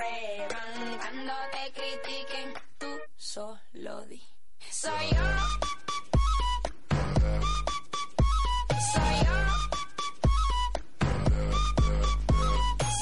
Cuando te critiquen, tú solo di. Soy yo. Soy yo.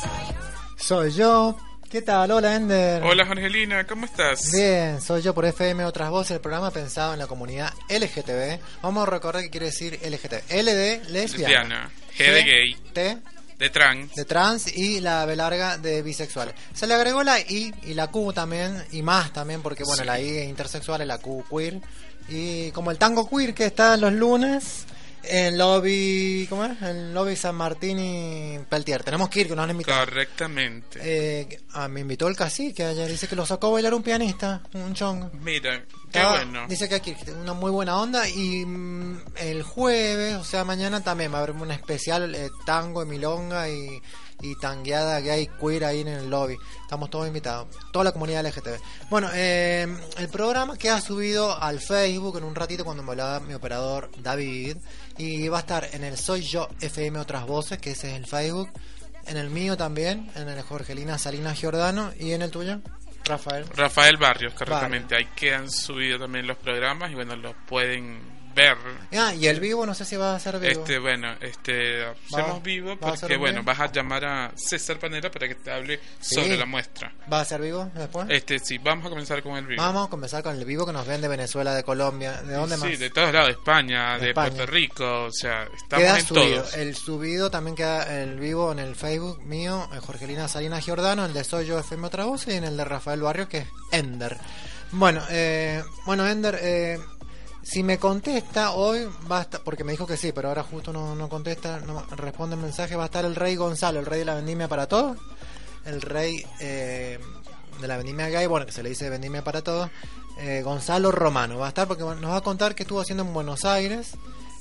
Soy yo. Soy yo. ¿Qué tal? Hola, Ender. Hola Angelina, ¿cómo estás? Bien, soy yo por FM Otras Voces, el programa pensado en la comunidad LGTB. Vamos a recordar qué quiere decir LGTB. L de lesbiana. Lesbiana, G de gay, T de trans. de trans y la B larga de bisexual. Se le agregó la I y la Q también, y más también, porque bueno, Sí. la I es intersexual y la Q queer. Y como el tango queer que está los lunes en lobby, ¿cómo es? En lobby San Martín y Peltier. Tenemos que ir, que nos han invitado. Correctamente. Eh, ah, me invitó el cacique ayer, dice que lo sacó a bailar un pianista, un chongo. Mira, qué bueno. Dice que aquí una muy buena onda y mm, el jueves, o sea, mañana también va a haber un especial eh, tango y milonga y, y tangueada gay queer ahí en el lobby. Estamos todos invitados, toda la comunidad LGTB. Bueno, eh, el programa queda subido al Facebook en un ratito cuando me hablaba mi operador David y va a estar en el Soy Yo FM Otras Voces, que ese es el Facebook, en el mío también, en el Jorgelina Salinas Giordano y en el tuyo, Rafael. Rafael Barrios, correctamente. Ahí quedan subidos también los programas y bueno, los pueden ver. Ah, y el vivo, no sé si va a ser vivo. Este, bueno, este, hacemos vivo porque bueno, vas a llamar a César Panera para que te hable Sí. sobre la muestra. ¿Va a ser vivo después? Este, sí, vamos a comenzar con el vivo. Vamos a comenzar con el vivo que nos ven de Venezuela, de Colombia. ¿De dónde sí, más? de todos lados, de España, De España. Puerto Rico, o sea, estamos Queda en subido. todos. El subido también queda el vivo en el Facebook mío, en Jorgelina Salinas Giordano, el de Soy Yo FM Otra Voz y en el de Rafael Barrios que es Ender. Bueno, eh, bueno Ender, eh, si me contesta hoy, va a estar, porque me dijo que sí, pero ahora justo no, no contesta, no responde el mensaje, va a estar el rey Gonzalo, el rey de la vendimia para todos, el rey eh, de la vendimia gay, bueno, que se le dice vendimia para todos, eh, Gonzalo Romano, va a estar porque nos va a contar qué estuvo haciendo en Buenos Aires,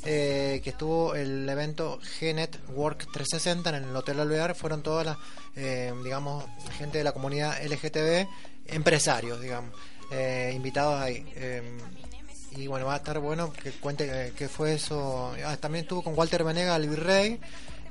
eh, que estuvo el evento G-Network 360 en el Hotel Alvear, fueron todas las, eh, digamos, gente de la comunidad LGTB, empresarios, digamos, eh, invitados ahí. Y bueno, va a estar bueno que cuente eh, qué fue eso. Ah, también estuvo con Walter Venega, el virrey,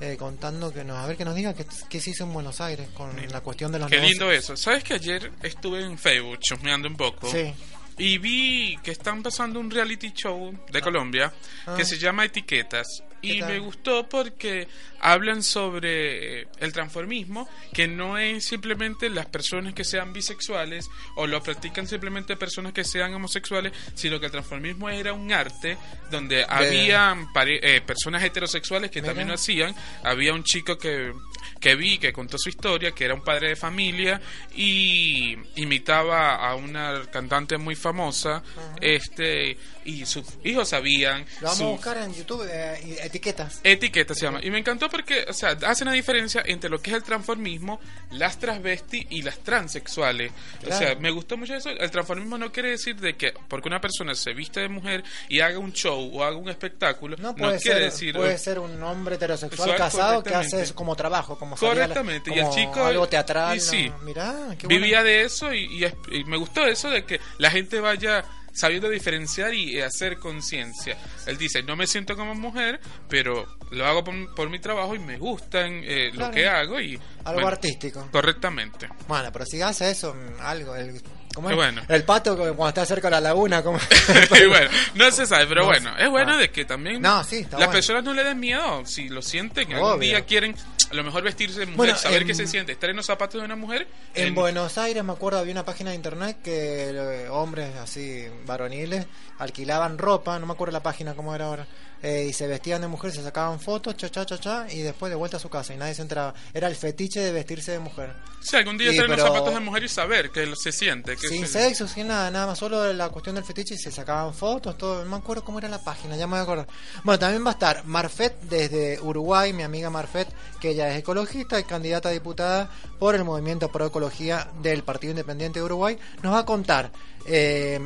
eh, contando que nos, a ver que nos diga qué, qué se hizo en Buenos Aires con la cuestión de los Qué negocios. lindo eso. ¿Sabes que ayer estuve en Facebook chusmeando un poco? Sí. Y vi que están pasando un reality show de Colombia Ah. que se llama Etiquetas. ¿Qué Y me gustó porque hablan sobre eh, el transformismo, que no es simplemente las personas que sean bisexuales o lo practican simplemente personas que sean homosexuales, sino que el transformismo era un arte donde habían pare- eh, personas heterosexuales que Mira. también lo hacían. Había un chico que, que vi que contó su historia, que era un padre de familia y imitaba a una cantante muy famosa, este y sus hijos sabían Lo vamos a buscar en YouTube, eh, etiquetas. etiqueta se llama y me encantó porque o sea hace una diferencia entre lo que es el transformismo las transvesti y las transexuales o sea me gustó mucho eso el transformismo no quiere decir de que porque una persona se viste de mujer y haga un show o haga un espectáculo No no, puede, quiere ser, decir puede ser un hombre heterosexual Sexual, casado que hace eso como trabajo, como la- Correctamente, y el chico- algo teatral. y sí. ¿no? Mirá, qué vivía de eso y, y me gustó eso de que la gente vaya sabiendo diferenciar y hacer conciencia. Él dice, no me siento como mujer, pero lo hago por, por mi trabajo y me gustan eh, Claro. lo que hago y... Algo bueno, artístico. Correctamente. Bueno, pero si hace eso, mm, algo, el- ¿cómo Qué es? bueno. El pato cuando está cerca de la laguna, como y bueno, no se sabe, pero No bueno, es bueno Ah. de que también No, sí, las bueno. personas no le den miedo, si lo sienten, que algún día quieren a lo mejor vestirse de mujer, Bueno, saber en- qué se siente, estar en los zapatos de una mujer. En Buenos Aires me acuerdo había una página de internet que eh, hombres así varoniles alquilaban ropa, no me acuerdo la página cómo era ahora, eh, y se vestían de mujer, se sacaban fotos, cha cha cha cha, y después de vuelta a su casa y nadie se entraba. Era el fetiche de vestirse de mujer. Si algún día Sí, estar en los zapatos de mujer y saber que se siente. Que Sin se- sexo, sin nada, nada más, solo la cuestión del fetiche y se sacaban fotos, todo. No me acuerdo cómo era la página, ya me voy a acordar. Bueno, también va a estar Marfet desde Uruguay, mi amiga Marfet, que ella es ecologista y candidata a diputada por el Movimiento Pro Ecología del Partido Independiente de Uruguay. Nos va a contar eh,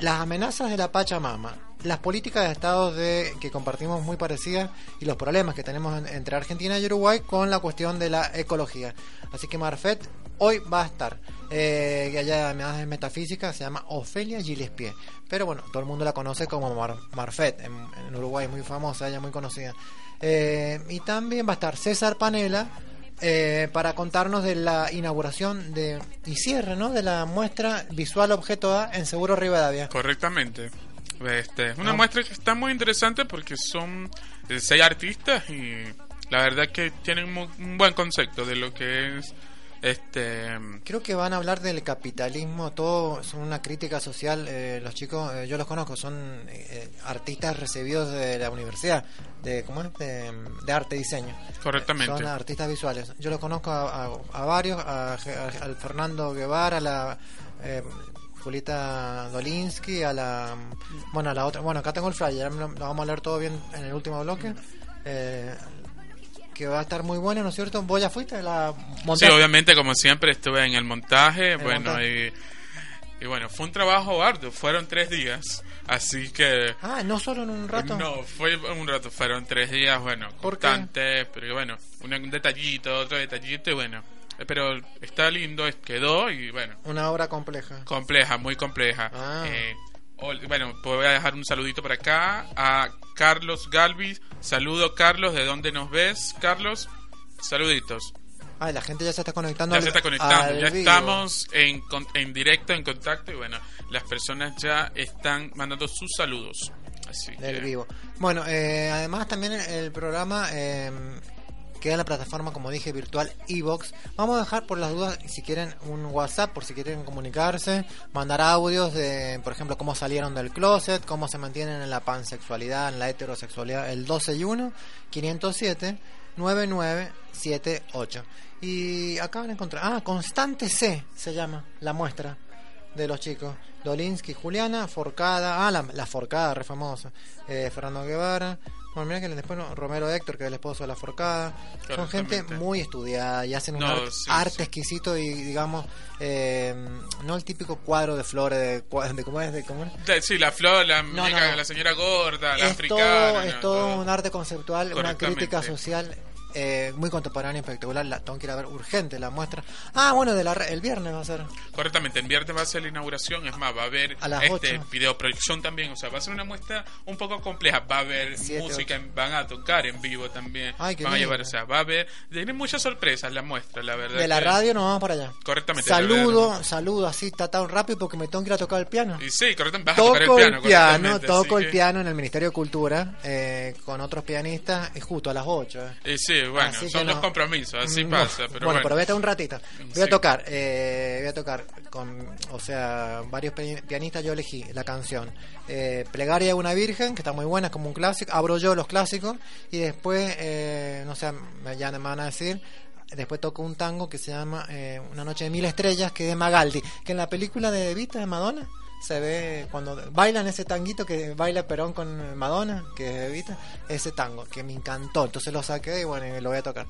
las amenazas de la Pachamama, las políticas de estados de, que compartimos muy parecidas y los problemas que tenemos en- entre Argentina y Uruguay con la cuestión de la ecología. Así que Marfet hoy va a estar. Eh, que ella además es metafísica, se llama Ofelia Gillespie. Pero bueno, todo el mundo la conoce como Mar- Marfet. En, Uruguay es muy famosa, ella muy conocida. Eh, y también va a estar César Panela eh, para contarnos de la inauguración de y cierre ¿no? de la muestra visual objeto A en Seguro Rivadavia. Correctamente. Este, es una Ah. muestra que está muy interesante porque son eh, seis artistas y la verdad que tienen un buen concepto de lo que es este Creo que van a hablar del capitalismo, todo son una crítica social. eh, los chicos, eh, yo los conozco, son eh, artistas recibidos de la universidad, de ¿cómo es? De, de arte y diseño. Correctamente. Son artistas visuales. Yo los conozco a, a- a varios, a, a- al Fernando Guevara, a la eh, Julieta Dolinsky, a la bueno a la otra. Bueno, acá tengo el flyer, lo, lo vamos a leer todo bien en el último bloque. Eh, que va a estar muy bueno, ¿no es cierto? ¿Vos ya fuiste? La Sí, montaste? obviamente, como siempre, estuve en el montaje. El bueno, montaje. Y, y bueno, fue un trabajo arduo. Fueron tres días. Así que. Ah, no solo en un rato. No, fue un rato. Fueron tres días, bueno, constantes. Pero bueno, un, un detallito, otro detallito. Y bueno, pero está lindo, quedó. Y bueno, Una obra compleja. compleja, muy compleja. Ah. Eh, bueno, pues voy a dejar un saludito por acá a Carlos Galvis. Saludo, Carlos. ¿De dónde nos ves, Carlos? Saluditos. Ah, la gente ya se está conectando. Ya al- se está conectando, ya vivo. estamos en, en directo, en contacto y bueno, las personas ya están mandando sus saludos. Así del que- vivo. Bueno, eh, además también el, el programa eh, queda en la plataforma, como dije, virtual Evox. Vamos a dejar por las dudas, si quieren, un WhatsApp, por si quieren comunicarse, mandar audios de, por ejemplo, cómo salieron del closet, cómo se mantienen en la pansexualidad, en la heterosexualidad, el 12 y 1, 507 9978. Y acá van a encontrar, ah, Constante C se llama la muestra de los chicos. Dolinsky, Juliana, Forcada, ah, la, la Forcada, re famosa. Eh, Fernando Guevara. Bueno, mira que después no, Romero Héctor, que es el esposo de la Forcada. Son gente muy estudiada y hacen un No, arte, sí, arte sí. exquisito y, digamos, eh, no el típico cuadro de flores, de, de ¿cómo es? De, ¿cómo es? Sí, la flor, la No, muñeca, no, no. la señora gorda, la es africana. todo, es todo un arte conceptual, una crítica social eh, muy contemporánea y espectacular. La tengo que ir a ver urgente la muestra. Ah, bueno, de la, el viernes va a ser. Correctamente, en viernes va a ser la inauguración, es más, va a haber A las este videoproyección también, o sea, va a ser una muestra un poco compleja, va a haber Siete, música, ocho. van a tocar en vivo también, Ay, van a llevar, o sea, va a haber, tiene muchas sorpresas la muestra, la verdad. De la que- radio nos vamos para allá. Correctamente. la verdad, Saludo, saludo así, está tan rápido porque me tengo que ir a tocar el piano. Y sí, correctamente, vas a Toco tocar el piano. el piano, toco el que- piano en el Ministerio de Cultura eh, con otros pianistas y justo a las 8. eh. Y sí, bueno, Así son los no- compromisos, así No. pasa, pero bueno, bueno. pero vete un ratito. Voy a tocar, eh, voy a tocar con, o sea, varios pi- pianistas. Yo elegí la canción eh, Plegaria a una Virgen, que está muy buena, es como un clásico. Abro yo los clásicos y después, eh, no sé, ya me van a decir. Después toco un tango que se llama eh, Una noche de mil estrellas, que es de Magaldi, que en la película de Vita de Madonna se ve cuando bailan ese tanguito que baila Perón con Madonna, que es de Vita, ese tango, que me encantó. Entonces lo saqué y bueno, y lo voy a tocar.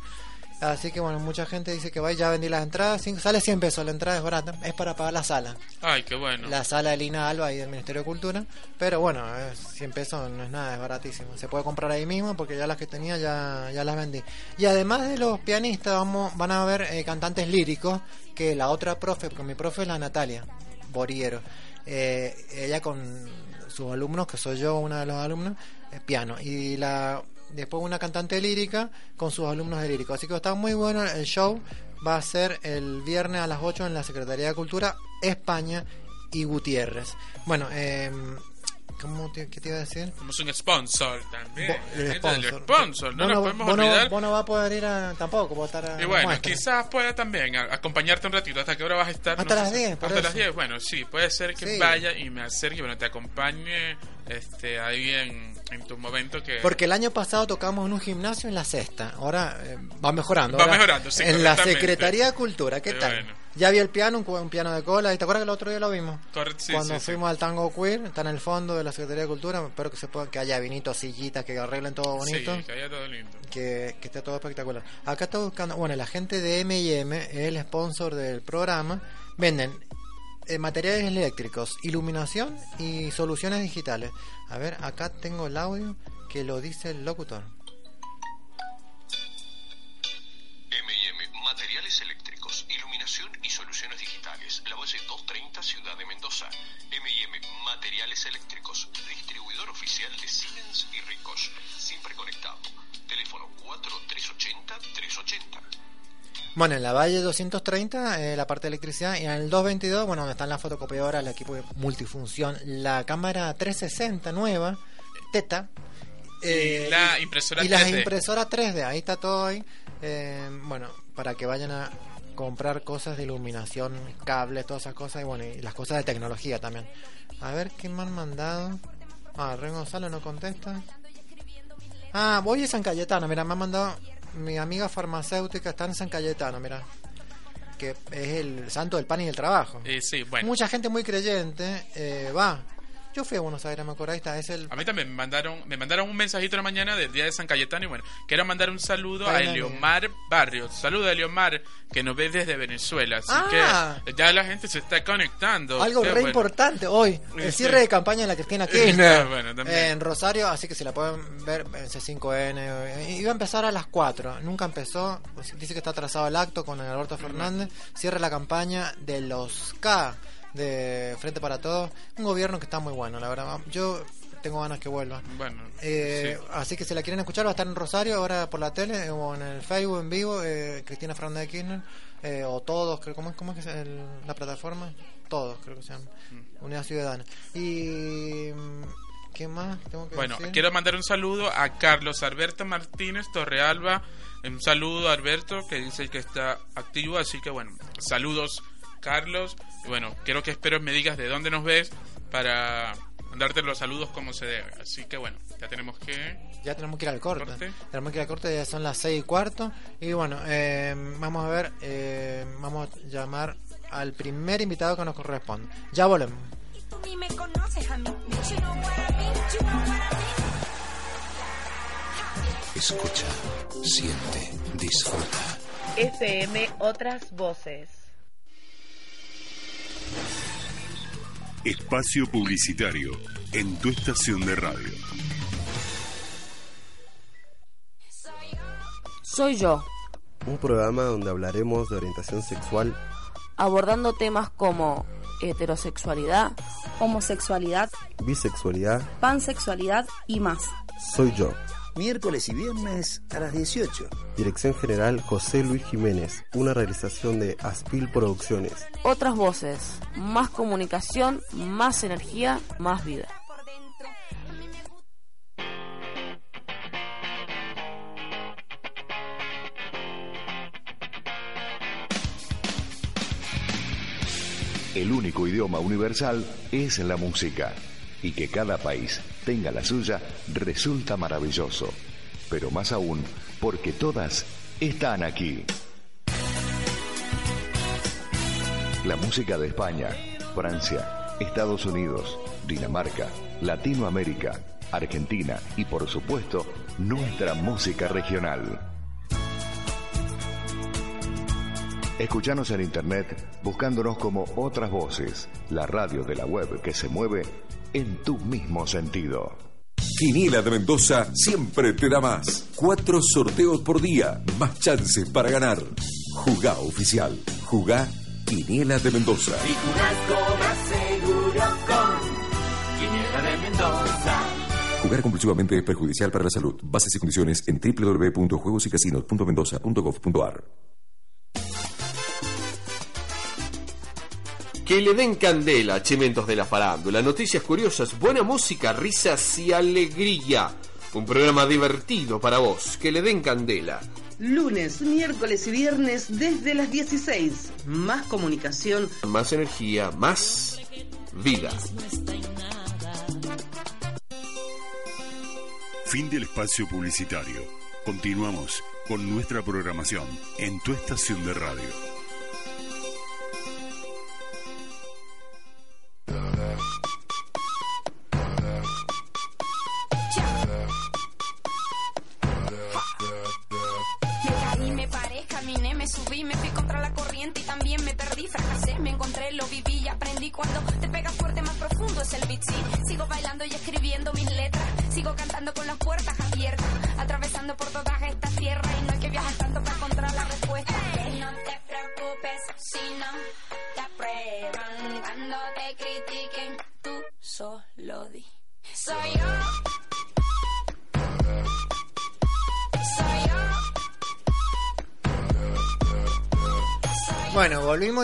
Así que bueno, mucha gente dice que va, ya vendí las entradas, cinco- sale 100 pesos, la entrada es barata, es para pagar la sala, Ay, qué bueno. la sala de Lina Alba y del Ministerio de Cultura, pero bueno, es 100 pesos no es nada, es baratísimo, se puede comprar ahí mismo porque ya las que tenía ya, ya las vendí. Y además de los pianistas, vamos, van a haber eh, cantantes líricos, que la otra profe, porque mi profe es la Natalia Boriero, eh, ella con sus alumnos, que soy yo uno de los alumnos, eh, piano, y la después una cantante lírica con sus alumnos de lírico. Así que está muy bueno el show. va a ser el viernes a las 8 en la Secretaría de Cultura, España y Gutiérrez. Bueno, eh, ¿cómo te, ¿qué te iba a decir? Somos un sponsor también. Bo- el del sponsor. sponsor, no nos podemos vos no- olvidar. vos no vas a poder ir a, tampoco, vos estar a Y bueno, muestra. quizás pueda también a- acompañarte un ratito. ¿Hasta qué hora vas a estar? Hasta sé las si- 10, por Hasta las eso. 10, bueno, sí, puede ser que Sí. vaya y me acerque, bueno, te acompañe este, ahí en, en tu momento que... Porque el año pasado tocamos en un gimnasio en la sexta. Ahora eh, va mejorando. Va Ahora, mejorando, sí, En la. Secretaría de Cultura, ¿qué Pero tal? bueno. Ya vi el piano, un, piano de cola. ¿Y te acuerdas que el otro día lo vimos? Correcto, sí, Cuando sí, sí. fuimos al Tango Queer, está en el fondo de la Secretaría de Cultura. Espero que se pueda, que haya vinitos, sillitas, que arreglen todo bonito. Sí, que haya todo lindo. que, que esté todo espectacular. Acá estoy buscando, bueno, la gente de M&M el sponsor del programa. Venden eh, materiales eléctricos, iluminación y soluciones digitales. A ver, acá tengo el audio que lo dice el locutor. M&M, materiales eléctricos, iluminación y soluciones digitales. La base 230, Ciudad de Mendoza. M&M, materiales eléctricos, distribuidor oficial de Siemens y Ricos. Siempre conectado. Teléfono 4380-380. Bueno, en la Valle 230, eh, la parte de electricidad, y en el 222, bueno, donde están las fotocopiadoras, el equipo de multifunción, la cámara 360 nueva, Teta. Y la impresora y las 3D. impresoras 3D, ahí está todo ahí. Eh, bueno, para que vayan a comprar cosas de iluminación, cables, todas esas cosas, y bueno, y las cosas de tecnología también. A ver qué me han mandado. Ah, Ren Gonzalo no contesta. Ah, voy a San Cayetano, mira, me ha mandado mi amiga farmacéutica, está en San Cayetano, mira. Que es el santo del pan y del trabajo. Sí, bueno. Mucha gente muy creyente eh, va. Yo fui a Buenos Aires, me acuerdo, ahí está, es el... A mí también me mandaron, me mandaron un mensajito en la mañana del día de San Cayetano y bueno, quiero mandar un saludo a Ay, dale. Eliomar Barrios. Saludo a Eliomar que nos ve desde Venezuela. Así Ah. que ya la gente se está conectando. Algo re bueno. importante hoy, el cierre de campaña de la Cristina Kirchner bueno, también. en Rosario, así que si la pueden ver en C5N. eh, Iba a empezar a las 4, nunca empezó, pues, dice que está atrasado el acto con Alberto Fernández, cierra la campaña de los K de Frente para Todos, un gobierno que está muy bueno, la verdad. Yo tengo ganas que vuelva. Bueno, Eh, sí. Así que si la quieren escuchar, va a estar en Rosario, ahora por la tele o en el Facebook en vivo, eh, Cristina Fernández de Kirchner, eh, o todos, creo, ¿cómo, es- cómo es que el- la plataforma? Todos, creo que se llama. Mm. Unidad Ciudadana. Y. ¿Qué más tengo que Bueno, decir? quiero mandar un saludo a Carlos Alberto Martínez Torrealba. Un saludo a Alberto que dice que está activo. Así que bueno, saludos Carlos. Y bueno, quiero que espero me digas de dónde nos ves para mandarte los saludos como se debe. Así que bueno, ya tenemos que... Ya tenemos que ir al corte. ¿Corte? Tenemos que ir al corte, ya son las seis y cuarto. Y bueno, eh, vamos a ver, eh, vamos a llamar al primer invitado que nos corresponde. Ya volvemos. Escucha, siente, disfruta. FM Otras Voces. Espacio Publicitario en tu estación de radio. Soy yo, Un programa donde hablaremos de orientación sexual, abordando temas como heterosexualidad, homosexualidad, bisexualidad. pansexualidad y más. Soy yo. Miércoles y viernes a las 18. Dirección General José Luis Jiménez. Una realización de Aspil Producciones. otras voces, más comunicación, más energía, más vida. El único idioma universal es la música. Y que cada país tenga la suya resulta maravilloso. Pero más aún, porque todas están aquí. La música de España, Francia, Estados Unidos, Dinamarca, Latinoamérica, Argentina y por supuesto nuestra música regional. Escuchanos en internet buscándonos como Otras Voces, la radio de la web que se mueve en tu mismo sentido. Quiniela de Mendoza siempre te da más. Cuatro sorteos por día, más chances para ganar. Jugá oficial. Jugá Quiniela de Mendoza. Y jugás cobras seguro con Quiniela de Mendoza. Jugar compulsivamente es perjudicial para la salud. Bases y condiciones en www.juegosycasinos.mendoza.gov.ar. Que le den candela, chimentos de la farándula, noticias curiosas, buena música, risas y alegría. Un programa divertido para vos, que le den candela. Lunes, miércoles y viernes desde las 16. Más comunicación. Más energía, más vida. Fin del espacio publicitario. Continuamos con nuestra programación en tu estación de radio.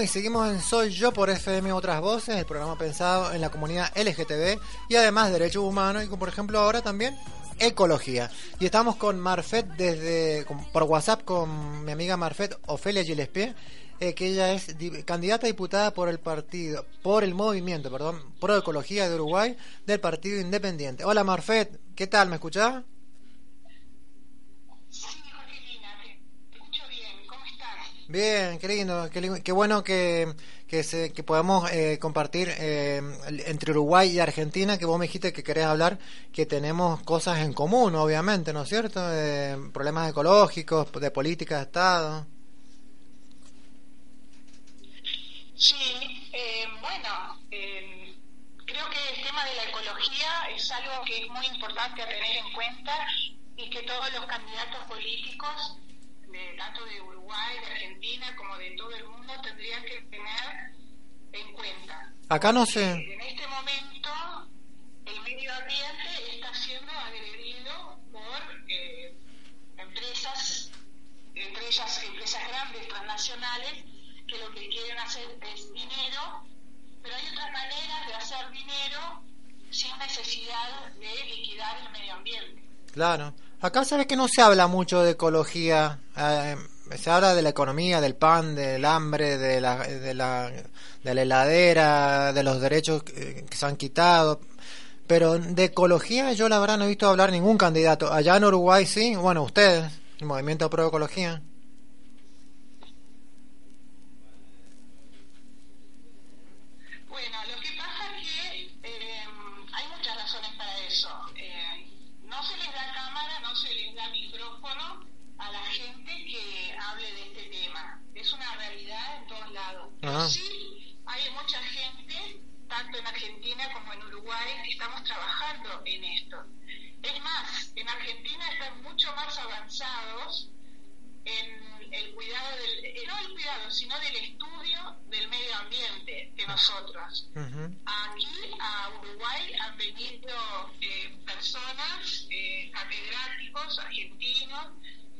Y seguimos en Soy Yo por FM Otras Voces, el programa pensado en la comunidad LGTB y además derechos humanos y por ejemplo ahora también ecología. Y estamos con Marfet desde por WhatsApp con mi amiga Marfet Ofelia Gillespie, eh, que ella es candidata a diputada por el partido, por el movimiento, perdón, pro ecología de Uruguay del Partido Independiente. Hola Marfet, ¿qué tal? ¿Me escuchás? Bien, qué lindo, qué, bueno que, que, se, que podamos eh, compartir eh, entre Uruguay y Argentina, que vos me dijiste que querés hablar, que tenemos cosas en común, obviamente, ¿no es cierto? Eh, problemas ecológicos, de política de Estado. Sí, bueno, creo que el tema de la ecología es algo que es muy importante a tener en cuenta y que todos los candidatos políticos tanto de Uruguay, de Argentina, como de todo el mundo, tendrían que tener en cuenta. Acá no sé. En este momento, el medio ambiente está siendo agredido por eh, empresas, entre ellas empresas grandes, transnacionales, que lo que quieren hacer es dinero, pero hay otras maneras de hacer dinero sin necesidad de liquidar el medio ambiente. Claro. Acá sabes que no se habla mucho de ecología. Eh, se habla de la economía, del pan, del hambre, de la, de la, de la heladera, de los derechos que, se han quitado. Pero de ecología yo la verdad no he visto hablar ningún candidato. Allá en Uruguay sí, bueno, ustedes, el Movimiento Pro Ecología. Sí, hay mucha gente, tanto en Argentina como en Uruguay, que estamos trabajando en esto. Es más, en Argentina están mucho más avanzados en el cuidado del, eh, no el cuidado, sino del estudio del medio ambiente que nosotros. Aquí a Uruguay han venido eh, personas, eh, catedráticos argentinos,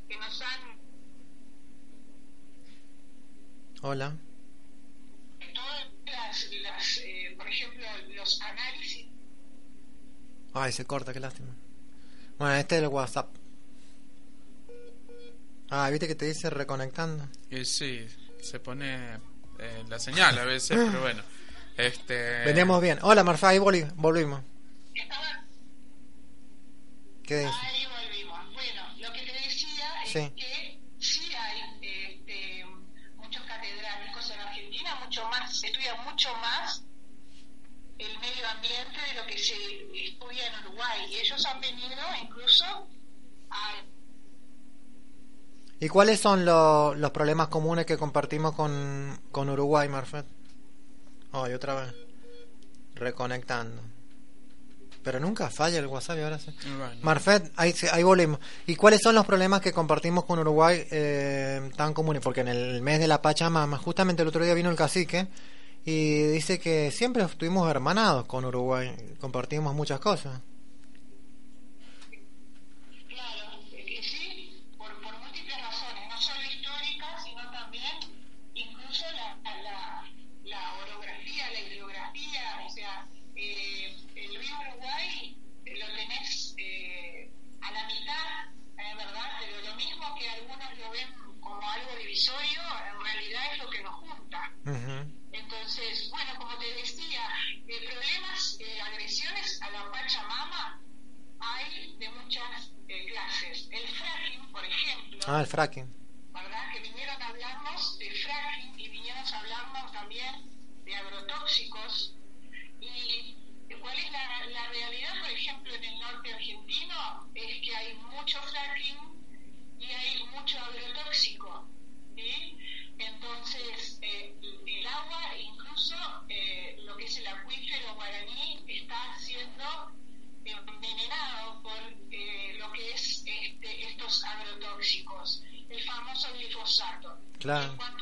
que nos han... Hola todas las, eh, por ejemplo, los análisis. Ay, se corta, qué lástima. Bueno, este es el WhatsApp. Ah, viste que te dice reconectando. Y sí, se pone eh, la señal a veces, pero bueno. Este... Veníamos bien. Hola, Marfa, ahí volvimos. ¿Qué dices? Ahí volvimos. Bueno, lo que te decía es que se estudia en Uruguay. Y ellos han venido incluso a... ¿Y cuáles son los problemas comunes que compartimos con, con Uruguay, Marfet? Oh, y otra vez. Reconectando. Pero nunca falla el WhatsApp y ahora sí. Marfet, ahí, ahí volvemos. ¿Y cuáles son los problemas que compartimos con Uruguay eh, tan comunes? Porque en el mes de la Pachamama, justamente el otro día vino el cacique y dice que siempre estuvimos hermanados con Uruguay, compartimos muchas cosas. Ah, el fracking. Claro.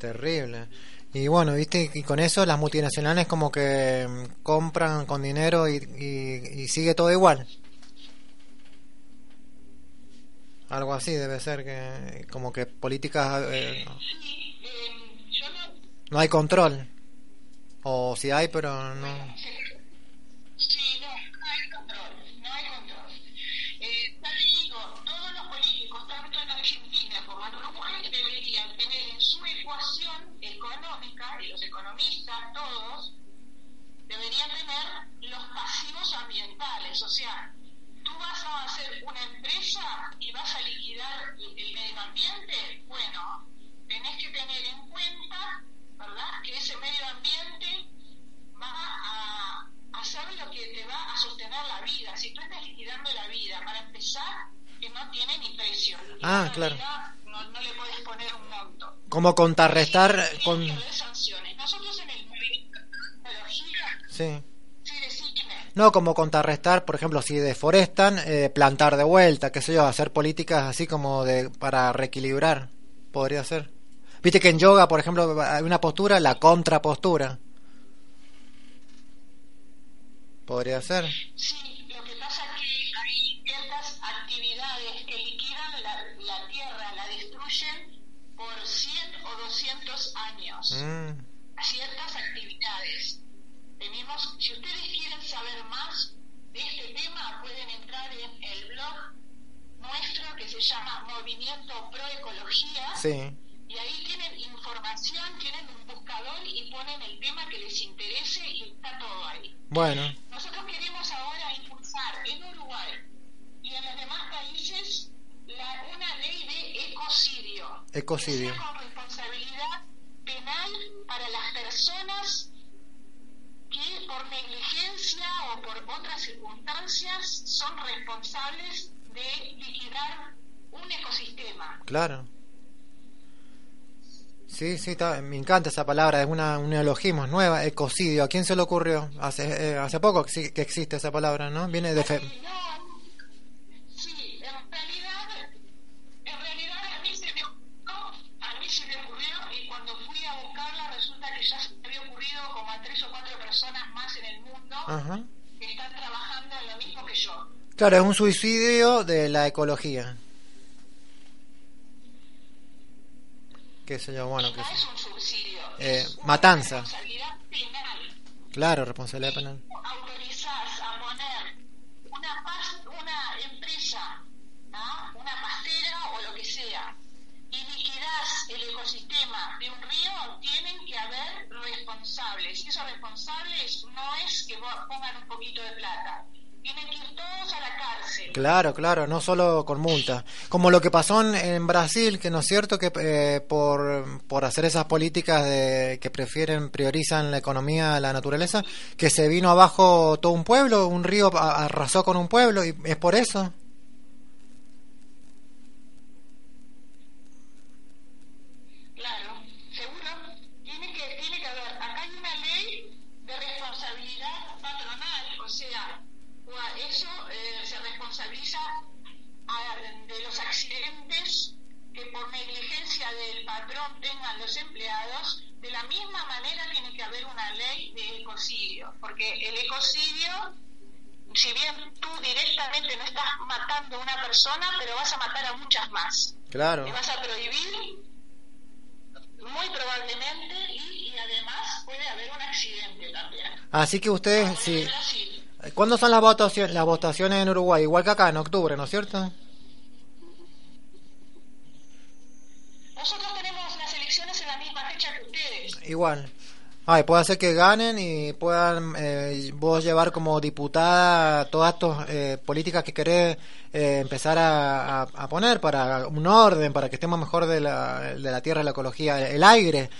Terrible. Y bueno, viste, y con eso las multinacionales como que mm, compran con dinero y, y, y sigue todo igual. Algo así debe ser, que como que políticas... eh, no hay control. O si hay, pero no... Ah, La claro. No, no le puedes poner un monto. Como contrarrestar con... Sanciones. Nosotros en el Sí. No, como contrarrestar, por ejemplo, si deforestan, eh, plantar de vuelta, qué sé yo, hacer políticas así como de para reequilibrar, podría ser. Viste que en yoga, por ejemplo, hay una postura, la contrapostura. Podría ser. Sí, sí. Y ahí tienen información, tienen un buscador y ponen el tema que les interese y está todo ahí. Bueno, Nosotros queremos ahora impulsar en Uruguay y en los demás países la, una ley de ecocidio. Ecocidio. Que sea con responsabilidad penal para las personas que por negligencia o por otras circunstancias son responsables de liquidar un ecosistema. claro. Sí, sí, está- me encanta esa palabra, es una, un neologismo es nueva, ecocidio. ¿A quién se le ocurrió? Hace, eh, hace poco que, existe esa palabra, ¿no? Viene de... fe- Sí, en realidad, en realidad a mí se me ocurrió, y cuando fui a buscarla resulta que ya se había ocurrido como a tres o cuatro personas más en el mundo Ajá. que están trabajando en lo mismo que yo. Claro, es un suicidio de la ecología. Qué sé yo, bueno, es un subsidio, Eh, es matanza. responsabilidad penal. Claro, responsabilidad penal. autorizás a poner una, pas- una empresa, ¿no? una pastera o lo que sea, y liquidás el ecosistema de un río, tienen que haber responsables. Y esos responsables no es que vos pongan un poquito de plata, tienen que ir todos a la cárcel. Claro, claro, no solo con multa. Como lo que pasó en, en Brasil, que no es cierto que eh, por, por hacer esas políticas de, que prefieren, priorizan la economía a la naturaleza, que se vino abajo todo un pueblo, un río arrasó con un pueblo, y es por eso. Si bien tú directamente no estás matando a una persona, pero vas a matar a muchas más. Claro. Le vas a prohibir muy probablemente y, y además puede haber un accidente también. Así que ustedes, sí. ¿Cuándo son las votaciones, las votaciones en Uruguay? Igual que acá, en octubre, ¿no es cierto? Nosotros tenemos las elecciones en la misma fecha que ustedes. Igual. Ay, puede ser que ganen y puedan eh, vos llevar como diputada todas estas eh, políticas que querés eh, empezar a, poner para un orden, para que estemos mejor de la, de la tierra, la ecología, el aire,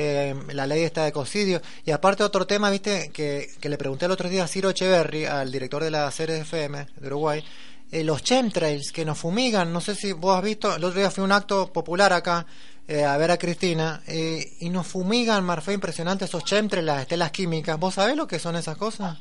eh, la ley esta de ecocidio. Y aparte otro tema, viste, que, que le pregunté el otro día a Ciro Echeverry, al director de la serie FM de Uruguay, eh, los chemtrails que nos fumigan, no sé si vos has visto, el otro día fue un acto popular acá eh, a ver a Cristina eh, y nos fumigan, Marfe, impresionante esos chemtrails, las estelas químicas. ¿Vos sabés lo que son esas cosas?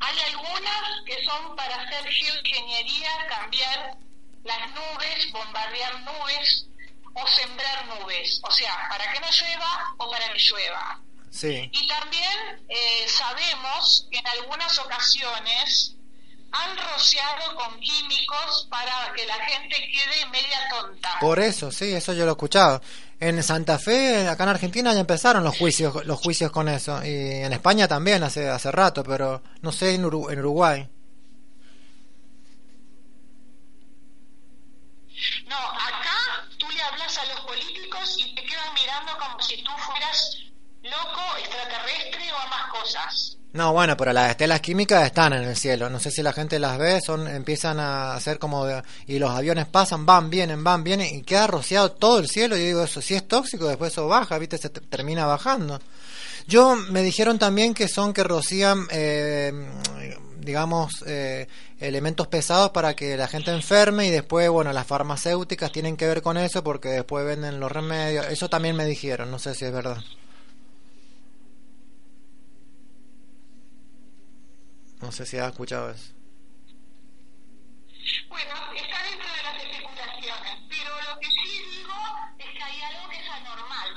Hay algunas que son para hacer geoingeniería, cambiar las nubes, bombardear nubes o sembrar nubes. O sea, para que no llueva o para que llueva. Sí. Y también eh, sabemos que en algunas ocasiones han rociado con químicos para que la gente quede media tonta. Por eso, sí, eso yo lo he escuchado. En Santa Fe, acá en Argentina ya empezaron los juicios, los juicios con eso. Y en España también hace, hace rato, pero no sé en, en Uruguay. No, acá tú le hablas a los políticos y te quedan mirando como si tú fueras loco, extraterrestre o ambas cosas. No, bueno, pero las estelas químicas están en el cielo. No sé si la gente las ve, son empiezan a hacer como de- y los aviones pasan, van, vienen, van, vienen y queda rociado todo el cielo. Y digo, eso si es tóxico, después eso baja, ¿viste? Se te- termina bajando. Yo me dijeron también que son que rocían eh, digamos eh, elementos pesados para que la gente enferme y después, bueno, las farmacéuticas tienen que ver con eso porque después venden los remedios. Eso también me dijeron, no sé si es verdad. No sé si has escuchado eso. Bueno, está dentro de las especulaciones, pero lo que sí digo es que hay algo que es anormal.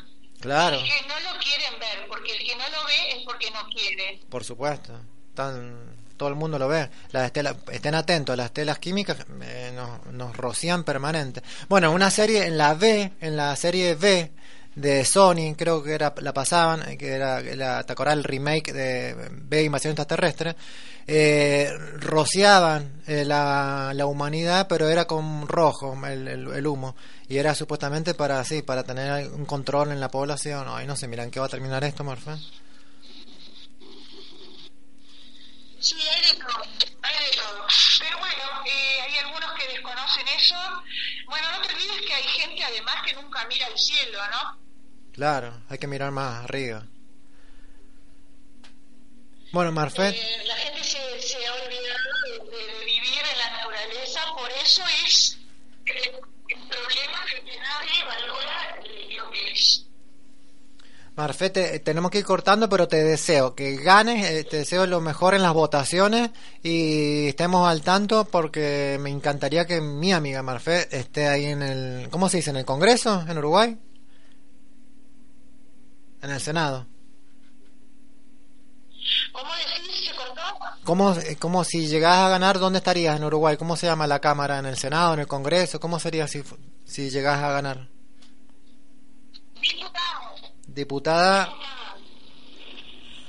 Claro. Que no lo quieren ver, porque el que no lo ve es porque no quiere. Por supuesto. Tan, todo el mundo lo ve. Las estelas, estén atentos, las telas químicas eh, nos, nos rocían permanente. Bueno, una serie en la B, en la serie B de Sony, creo que era la pasaban, eh, que era, la, ¿te el remake de B Invasión Extraterrestre? Eh, rociaban eh, la, la humanidad, pero era con rojo el, el, el humo. Y era supuestamente para sí, para tener un control en la población. Ay, no sé, miran qué va a terminar esto, Morfe. Sí, hay de todo, hay de todo. Pero bueno, eh, hay algunos que desconocen eso. Bueno, no te olvides que hay gente además que nunca mira al cielo, ¿no? Claro, hay que mirar más arriba. Bueno, Marfet, Eh, la gente se, se ha olvidado de, de vivir en la naturaleza, por eso es el, el problema que nadie valora eh, lo que es. Marfet, te- tenemos que ir cortando, pero te deseo que ganes, eh, te deseo lo mejor en las votaciones y estemos al tanto porque me encantaría que mi amiga Marfet esté ahí en el, ¿cómo se dice? ¿En el Congreso en Uruguay? En el Senado. ¿Cómo decís? ¿Se cortó? ¿Cómo, eh, cómo si llegás a ganar, dónde estarías en Uruguay? ¿Cómo se llama la Cámara? ¿En el Senado? ¿En el Congreso? ¿Cómo sería si, si llegás a ganar? Diputado. Diputada.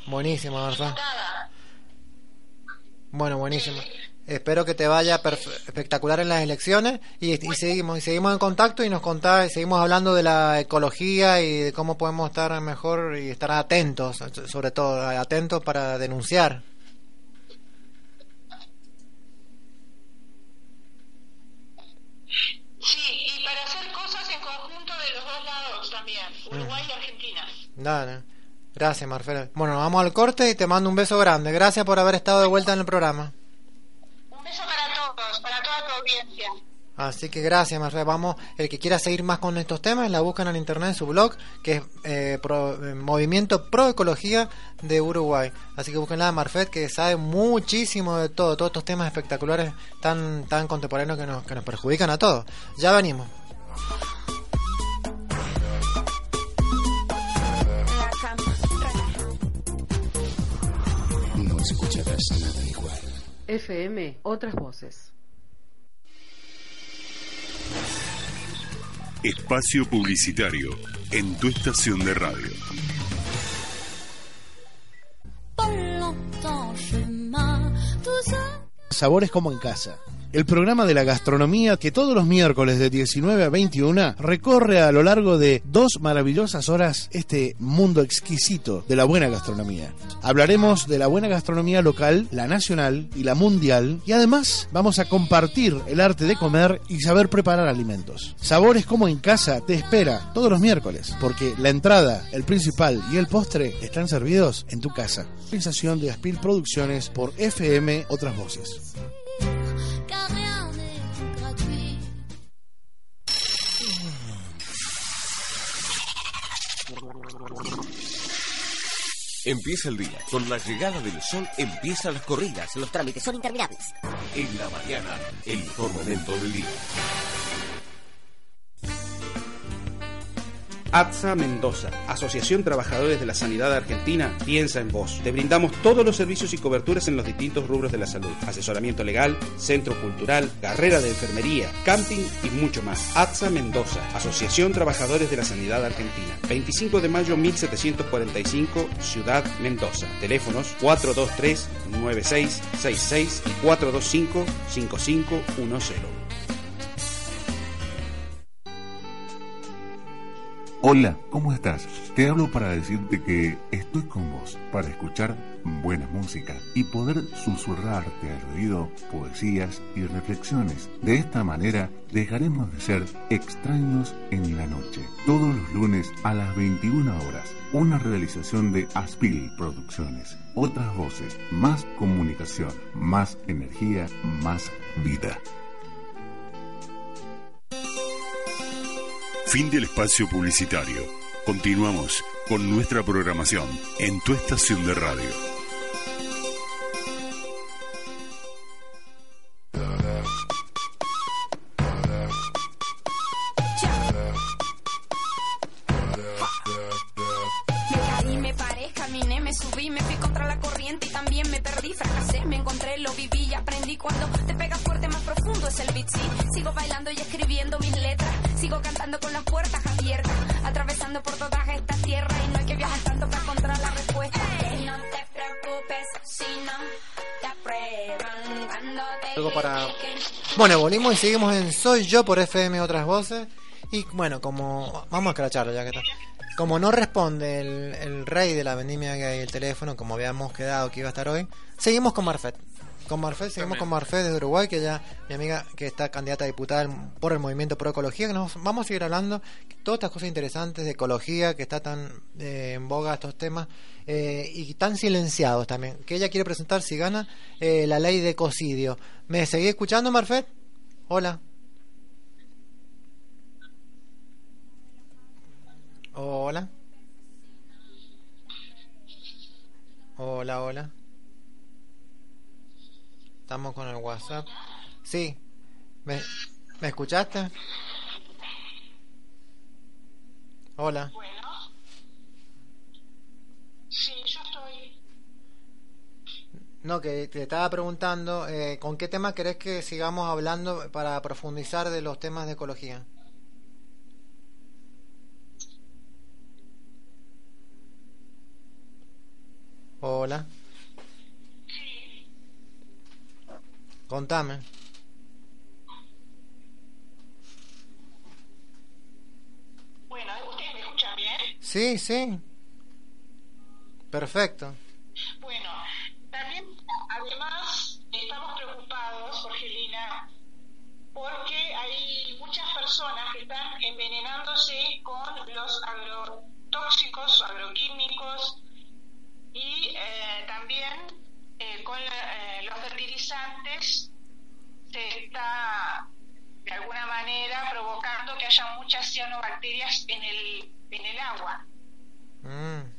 Buenísima. Diputada. Bueno, buenísimo. Espero que te vaya espectacular en las elecciones y, y seguimos y seguimos en contacto y nos contás y seguimos hablando de la ecología y de cómo podemos estar mejor y estar atentos, sobre todo atentos para denunciar. Sí, y para hacer cosas en conjunto de los dos lados también, Uruguay y Argentina. Dale. Gracias, Marcela. Bueno, nos vamos al corte y te mando un beso grande. Gracias por haber estado de vuelta en el programa. Un beso para todos, para toda tu audiencia. Así que gracias, Marcela. Vamos, el que quiera seguir más con estos temas, la buscan en internet en su blog, que es eh, pro- eh, Movimiento Pro Ecología de Uruguay. Así que búsquenla a Marfet, que sabe muchísimo de todo, todos estos temas espectaculares tan, tan contemporáneos que nos, que nos perjudican a todos. Ya venimos. No escucharás nada igual. FM, otras voces. Espacio publicitario en tu estación de radio. Sabores como en casa. El programa de la gastronomía que todos los miércoles de 19 a 21 recorre a lo largo de dos maravillosas horas este mundo exquisito de la buena gastronomía. Hablaremos de la buena gastronomía local, la nacional y la mundial y además vamos a compartir el arte de comer y saber preparar alimentos. Sabores como en casa te espera todos los miércoles porque la entrada, el principal y el postre están servidos en tu casa. Sensación de Aspil Producciones por FM Otras Voces. Empieza el día. Con la llegada del sol empiezan las corridas. Los trámites son interminables. En la mañana, el mejor momento del día. ATSA Mendoza, Asociación Trabajadores de la Sanidad Argentina, piensa en vos. Te brindamos todos los servicios y coberturas en los distintos rubros de la salud. Asesoramiento legal, centro cultural, carrera de enfermería, camping y mucho más. ATSA Mendoza, Asociación Trabajadores de la Sanidad Argentina. 25 de mayo 1745, Ciudad Mendoza. Teléfonos 423-9666 y 425-5510. Hola, ¿cómo estás? Te hablo para decirte que estoy con vos para escuchar buena música y poder susurrarte al oído poesías y reflexiones. De esta manera dejaremos de ser extraños en la noche. Todos los lunes a las 21 horas. Una realización de Aspil Producciones. Otras voces, más comunicación, más energía, más vida. Fin del espacio publicitario. Continuamos con nuestra programación en tu estación de radio. Perdí, fracasé, me encontré, lo viví y aprendí cuando te pega fuerte más profundo es el beat, sí. Sigo bailando y escribiendo mis letras, sigo cantando con las puertas abiertas, atravesando por toda esta tierra y no hay que viajar tanto para encontrar la respuesta. Y no te preocupes si no te aprueban cuando te Algo para... Bueno, volvimos y seguimos en Soy Yo por FM Otras Voces. Y bueno, como... Vamos a escracharlo ya que está. Como no responde el, el rey de la vendimia gay el teléfono, como habíamos quedado que iba a estar hoy, seguimos con Marfet. Con Marfet, seguimos con Marfet desde Uruguay, que ya mi amiga que está candidata a diputada por el movimiento pro ecología, que nos vamos a seguir hablando todas estas cosas interesantes de ecología, que está tan eh, en boga estos temas, eh, y tan silenciados también, que ella quiere presentar si gana eh, la ley de ecocidio. ¿Me seguí escuchando, Marfet? Hola. Hola. Hola, hola. Estamos con el WhatsApp. Sí. ¿Me, ¿me escuchaste? Hola. Sí, yo estoy. No, que te estaba preguntando, eh, ¿con qué tema querés que sigamos hablando para profundizar de los temas de ecología? Hola. Contame. Bueno, ¿ustedes me escuchan bien? Sí, sí. Perfecto. Bueno, también, además, estamos preocupados, Jorgelina, porque hay muchas personas que están envenenándose con los agrotóxicos, agroquímicos y eh, también eh, con eh, los fertilizantes se está de alguna manera provocando que haya muchas cianobacterias en el, en el agua. Mm.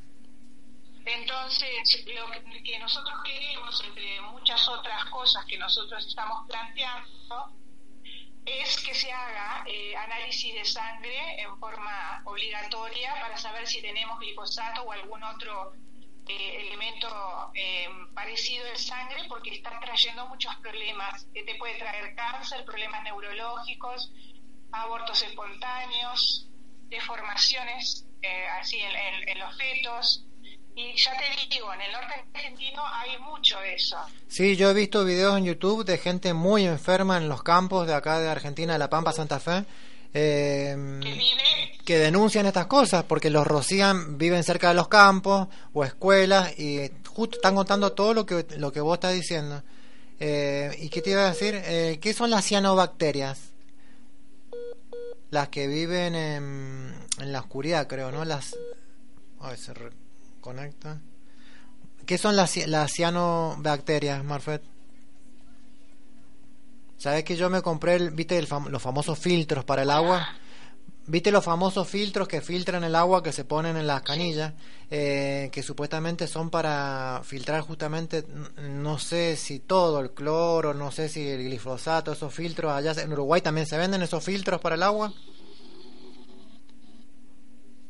Entonces, lo que, que nosotros queremos, entre muchas otras cosas que nosotros estamos planteando, es que se haga eh, análisis de sangre en forma obligatoria para saber si tenemos glifosato o algún otro eh, elemento eh, parecido en sangre, porque está trayendo muchos problemas, que te puede traer cáncer, problemas neurológicos, abortos espontáneos, deformaciones eh, así en, en- los fetos. Y ya te digo, en el norte argentino hay mucho de eso. Sí, yo he visto videos en YouTube de gente muy enferma en los campos de acá de Argentina, de La Pampa, Santa Fe, eh, que denuncian estas cosas porque los rocían, viven cerca de los campos o escuelas y justo están contando todo lo que, lo que vos estás diciendo. Eh, ¿Y qué te iba a decir? Eh, ¿Qué son las cianobacterias? Las que viven en, en la oscuridad, creo, ¿no? Las... A ver, se reconecta. ¿Qué son las, las cianobacterias, Marfet? ¿Sabes que yo me compré, el, viste, el fam- los famosos filtros para el agua? ¿Viste los famosos filtros que filtran el agua que se ponen en las canillas? Eh, que supuestamente son para filtrar justamente, no sé si todo, el cloro, no sé si el glifosato, esos filtros. Allá en Uruguay también se venden esos filtros para el agua.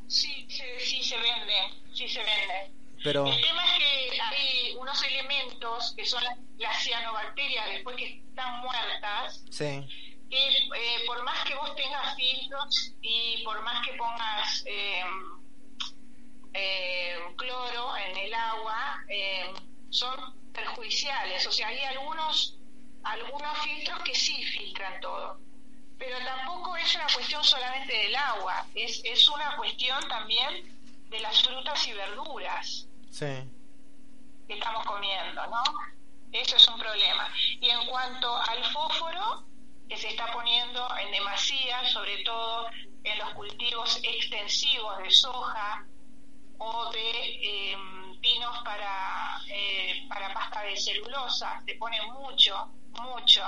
Sí, se- sí se vende, sí se vende. Pero, El tema es que hay unos elementos que son las, cianobacterias después que están muertas, sí. que eh, por más que vos tengas filtros y por más que pongas eh, eh, cloro en el agua, eh, son perjudiciales. O sea, hay algunos, algunos filtros que sí filtran todo. Pero tampoco es una cuestión solamente del agua, es, es una cuestión también de las frutas y verduras Sí. que estamos comiendo, ¿no? Eso es un problema. Y en cuanto al fósforo, que se está poniendo en demasía, sobre todo en los cultivos extensivos de soja o de eh, pinos para, eh, para pasta de celulosa, se pone mucho, mucho.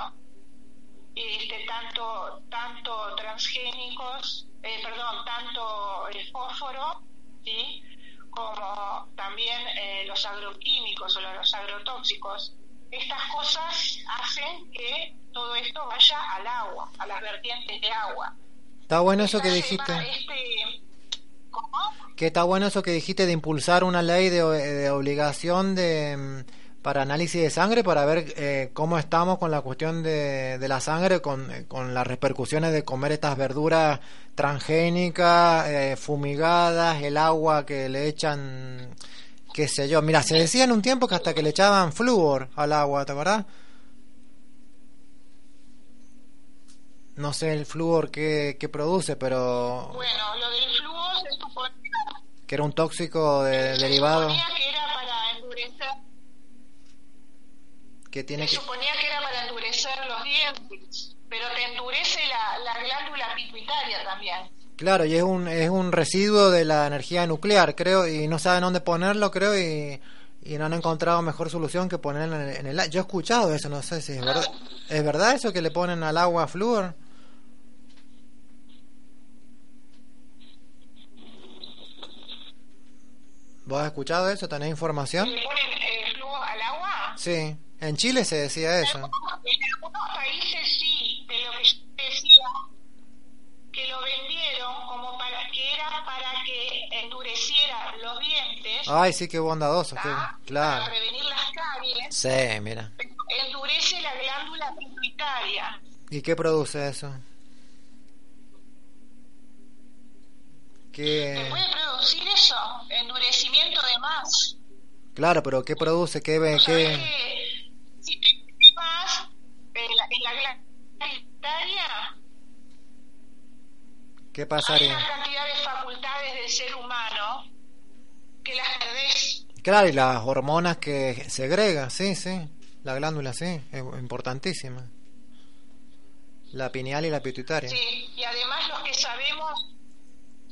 Este, tanto, tanto transgénicos, eh, perdón, tanto el fósforo, ¿sí? Como también eh, los agroquímicos o los agrotóxicos. Estas cosas hacen que todo esto vaya al agua, a las vertientes de agua. Está bueno eso que dijiste. Este, ¿Cómo? Que está bueno eso que dijiste de impulsar una ley de, de obligación de mm, para análisis de sangre para ver eh, cómo estamos con la cuestión de, de la sangre con, eh, con las repercusiones de comer estas verduras transgénicas eh, fumigadas el agua que le echan qué sé yo mira se decía en un tiempo que hasta que le echaban flúor al agua ¿te acordás? no sé el flúor que, que produce pero Bueno, lo del flúor se suponía, que era un tóxico de- se derivado que era para endurecer, que tiene se que suponía que era para endurecer los dientes, pero te endurece la, la glándula pituitaria también. Claro, y es un, es un residuo de la energía nuclear, creo, y no saben dónde ponerlo, creo, y, y no han encontrado mejor solución que ponerlo en el, en el Yo he escuchado eso, no sé si es verdad. ¿Es verdad eso que le ponen al agua flúor? ¿Vos has escuchado eso? ¿Tenés información? ¿Le ponen eh, flúor al agua? Sí, en Chile se decía eso. En algunos países sí, de lo que yo decía, que lo vendieron como para que era para que endureciera los dientes, Ay, sí, qué bondadoso, qué, para claro. prevenir las caries, Sí, mira. endurece la glándula pituitaria. ¿Y qué produce eso? ¿Qué... Puede producir eso, endurecimiento de más. Claro, pero ¿qué produce? ¿Qué ¿Qué en la glándula ¿Qué pasaría? Hay una cantidad de facultades del ser humano que las perdés. Claro, y las hormonas que segrega, sí, sí. La glándula, sí, es importantísima. La pineal y la pituitaria. Sí, y además los que sabemos,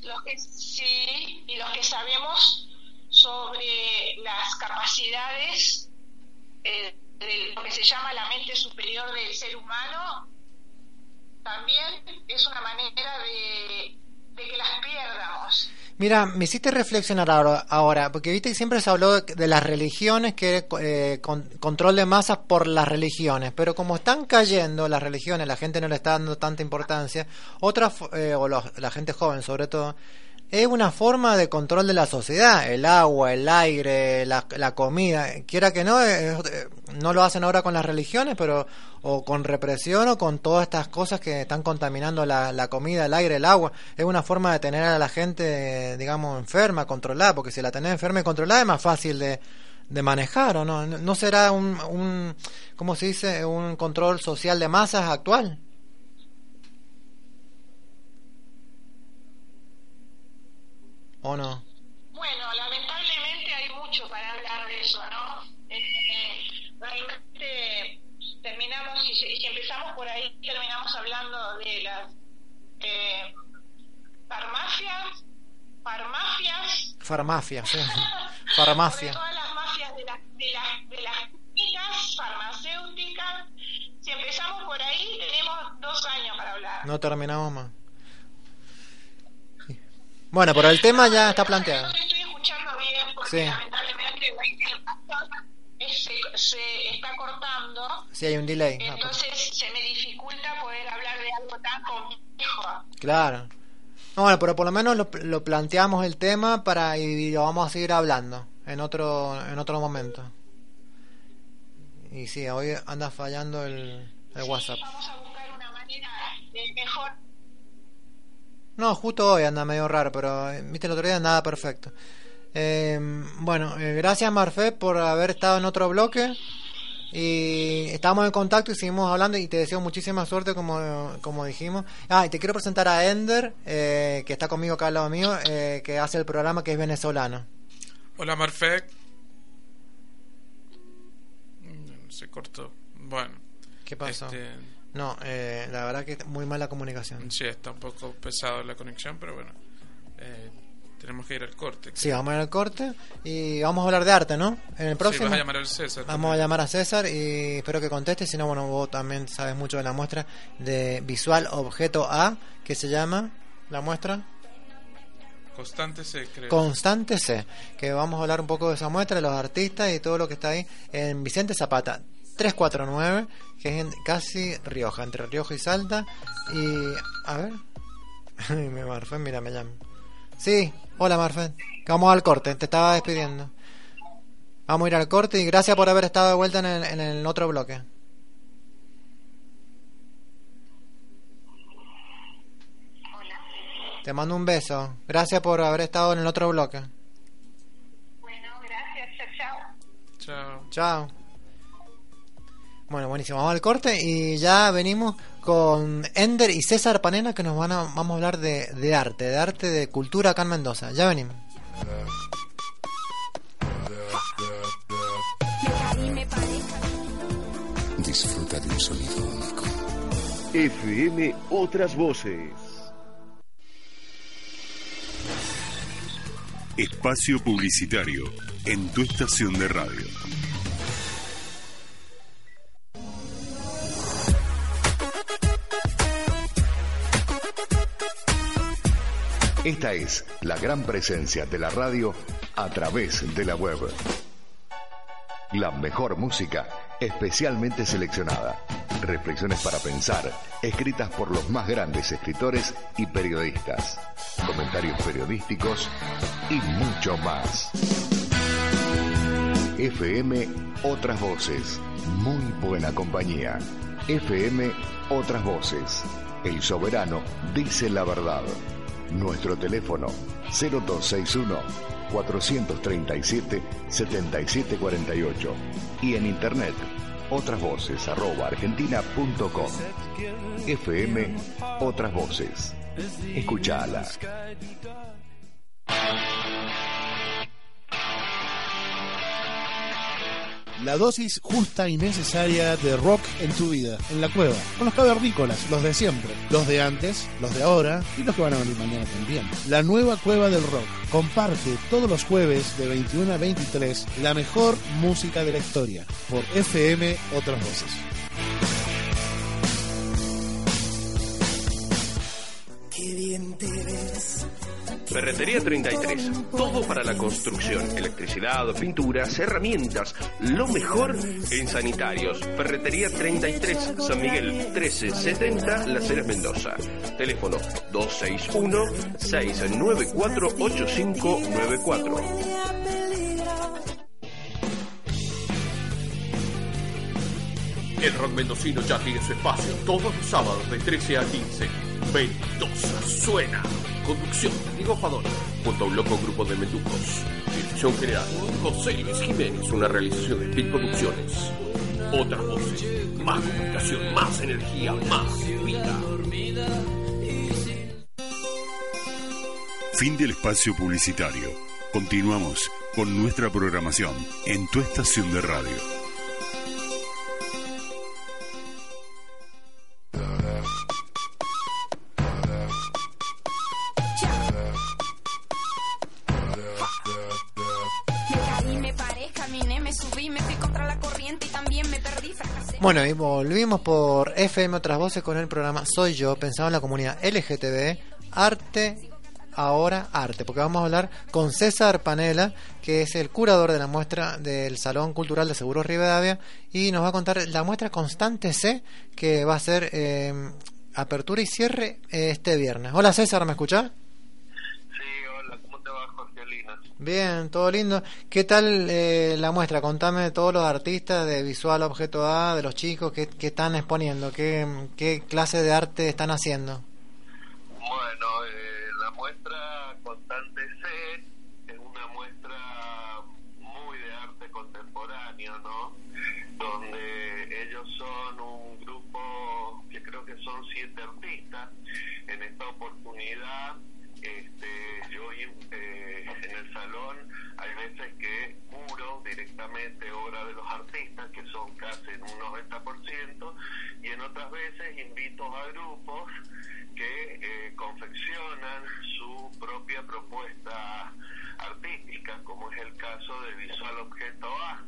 los que sí, y los que sabemos sobre las capacidades eh, de lo que se llama la mente superior del ser humano, también es una manera de, de que las pierdamos. Mira, me hiciste reflexionar ahora, ahora, porque viste que siempre se habló de, las religiones, que eh, con- control de masas por las religiones, pero como están cayendo las religiones, la gente no le está dando tanta importancia, otra, fo- eh, o los- la gente joven sobre todo, es una forma de control de la sociedad, el agua, el aire, la, la comida, quiera que no, eh, no lo hacen ahora con las religiones, pero o con represión o con todas estas cosas que están contaminando la, la comida, el aire, el agua, es una forma de tener a la gente, digamos, enferma, controlada, porque si la tenés enferma y controlada es más fácil de, de manejar, ¿o no? ¿No será un, un, ¿cómo se dice?, un control social de masas actual? ¿O no? Bueno, lamentablemente hay mucho para hablar de eso, ¿no? Eh, realmente terminamos, y si, si empezamos por ahí, terminamos hablando de las eh, farmacias, farmacias, Farmacia, sí. sobre Farmacia. todas las mafias de, las de, las de las clínicas farmacéuticas. Si empezamos por ahí, tenemos dos años para hablar. No terminamos más. Bueno, pero el tema ya está planteado. No te estoy escuchando bien porque Sí. lamentablemente se, se está cortando. Sí, hay un delay. Ah, pues, Entonces se me dificulta poder hablar de algo tan complejo. Claro. No, bueno, pero por lo menos lo, lo planteamos el tema para y lo vamos a seguir hablando en otro en otro momento. Y sí, hoy anda fallando el, el WhatsApp. Vamos a buscar una manera de mejor. No, justo hoy anda medio raro, pero eh, viste el otro día andaba perfecto. Eh, bueno, eh, gracias Marfe por haber estado en otro bloque. Y estamos en contacto y seguimos hablando y te deseo muchísima suerte como, como dijimos. Ah, y te quiero presentar a Ender, eh, que está conmigo acá al lado mío, eh, que hace el programa que es venezolano. Hola Marfec. Mm, Se cortó. Bueno. ¿Qué pasó? Este, No, eh, la verdad que muy mala comunicación. sí, está un poco pesado la conexión, pero bueno. eh, tenemos que ir al corte. Sí, vamos a ir al corte y vamos a hablar de arte, ¿no? En el próximo. Sí, vas a llamar al César. Vamos a llamar a César y espero que conteste. Si no, bueno, vos también sabes mucho de la muestra de Visual Objeto A, que se llama la muestra Constante se cree. Constante C. Que vamos a hablar un poco de esa muestra, de los artistas y todo lo que está ahí en Vicente Zapata 349, que es en casi Rioja, entre Rioja y Salta. Y. A ver. mi Marfen, mira, me llama. Sí, hola Marfen. Vamos al corte, te estaba despidiendo. Vamos a ir al corte y gracias por haber estado de vuelta en el, en el otro bloque. Te mando un beso. Gracias por haber estado en el otro bloque. Bueno, gracias. Chao, chao. Chao. Chao. Bueno, buenísimo. Vamos al corte y ya venimos con Ender y César Panena que nos van a, vamos a hablar de, de arte, de arte, de cultura acá en Mendoza. Ya venimos. Disfruta de un sonido único. FM Otras Voces. Espacio publicitario en tu estación de radio. Esta es la gran presencia de la radio a través de la web. La mejor música especialmente seleccionada. Reflexiones para pensar, escritas por los más grandes escritores y periodistas. Comentarios periodísticos y mucho más. FM Otras Voces. Muy buena compañía. FM Otras Voces. El soberano dice la verdad. Nuestro teléfono 0261 437 7748 y en internet otras voces. FM Otras Voces. Escuchala. La dosis justa y necesaria de rock en tu vida, en la cueva, con los cavernícolas, los de siempre, los de antes, los de ahora y los que van a venir mañana también. La nueva cueva del rock comparte todos los jueves de 21 a 23 la mejor música de la historia por FM Otras Voces. Ferretería 33. Todo para la construcción. Electricidad, pinturas, herramientas. Lo mejor en sanitarios. Ferretería 33. San Miguel 1370. Las Heras Mendoza. Teléfono 261-694-8594. El rock mendocino ya tiene su espacio todos los sábados de 13 a 15. Mendoza suena. Conducción, Diego Fadón, junto a un loco grupo de menducos. Dirección general, José Luis Jiménez, una realización de PIC Producciones. Otras voces, más comunicación, más energía, más vida. Fin del espacio publicitario. Continuamos con nuestra programación en tu estación de radio. Bueno, y volvimos por FM Otras Voces con el programa Soy Yo, pensado en la comunidad LGTB, Arte, ahora Arte, porque vamos a hablar con César Panela, que es el curador de la muestra del Salón Cultural de Seguros Rivadavia, y nos va a contar la muestra Constante C, que va a ser eh, apertura y cierre eh, este viernes. Hola César, ¿me escuchás? Bien, todo lindo. ¿Qué tal eh, la muestra? Contame de todos los artistas de Visual Objeto A, de los chicos que, que están exponiendo, qué, qué clase de arte están haciendo. Bueno, eh, la muestra Constante C es una muestra muy de arte contemporáneo, ¿no? Donde ellos son un grupo que creo que son siete artistas. En esta oportunidad, directamente obra de los artistas, que son casi en un 90%, y en otras veces invito a grupos que eh, confeccionan su propia propuesta artística, como es el caso de Visual Objeto A,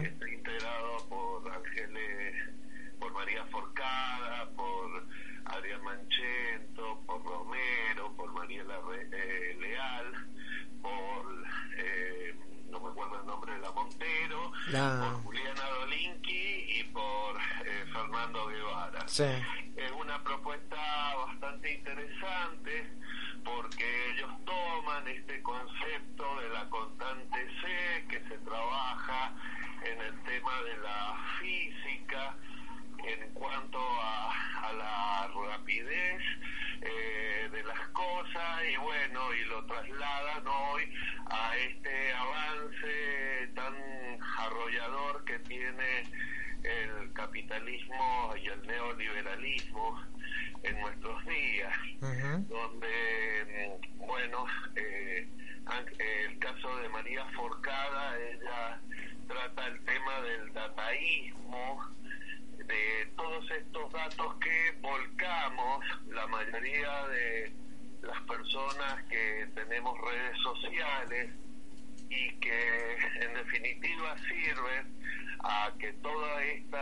que está integrado por Ángeles, por María Forcada, por Adrián Manchento, por Romero, por Mariela Re- eh, Leal, por, eh, no me acuerdo el nombre de la Montero, La- por Juliana Dolinki y por eh, Fernando Guevara. Sí. Es una propuesta bastante interesante porque ellos toman este concepto de la constante C que se trabaja en el tema de la física en cuanto a, a la rapidez eh, de las cosas y bueno y lo trasladan hoy a este avance tan arrollador que tiene el capitalismo y el neoliberalismo en nuestros días donde mm, bueno eh, an- el caso de María Forcada ella trata el tema del dataísmo de todos estos datos que volcamos la mayoría de las personas que tenemos redes sociales y que en definitiva sirven a que todo este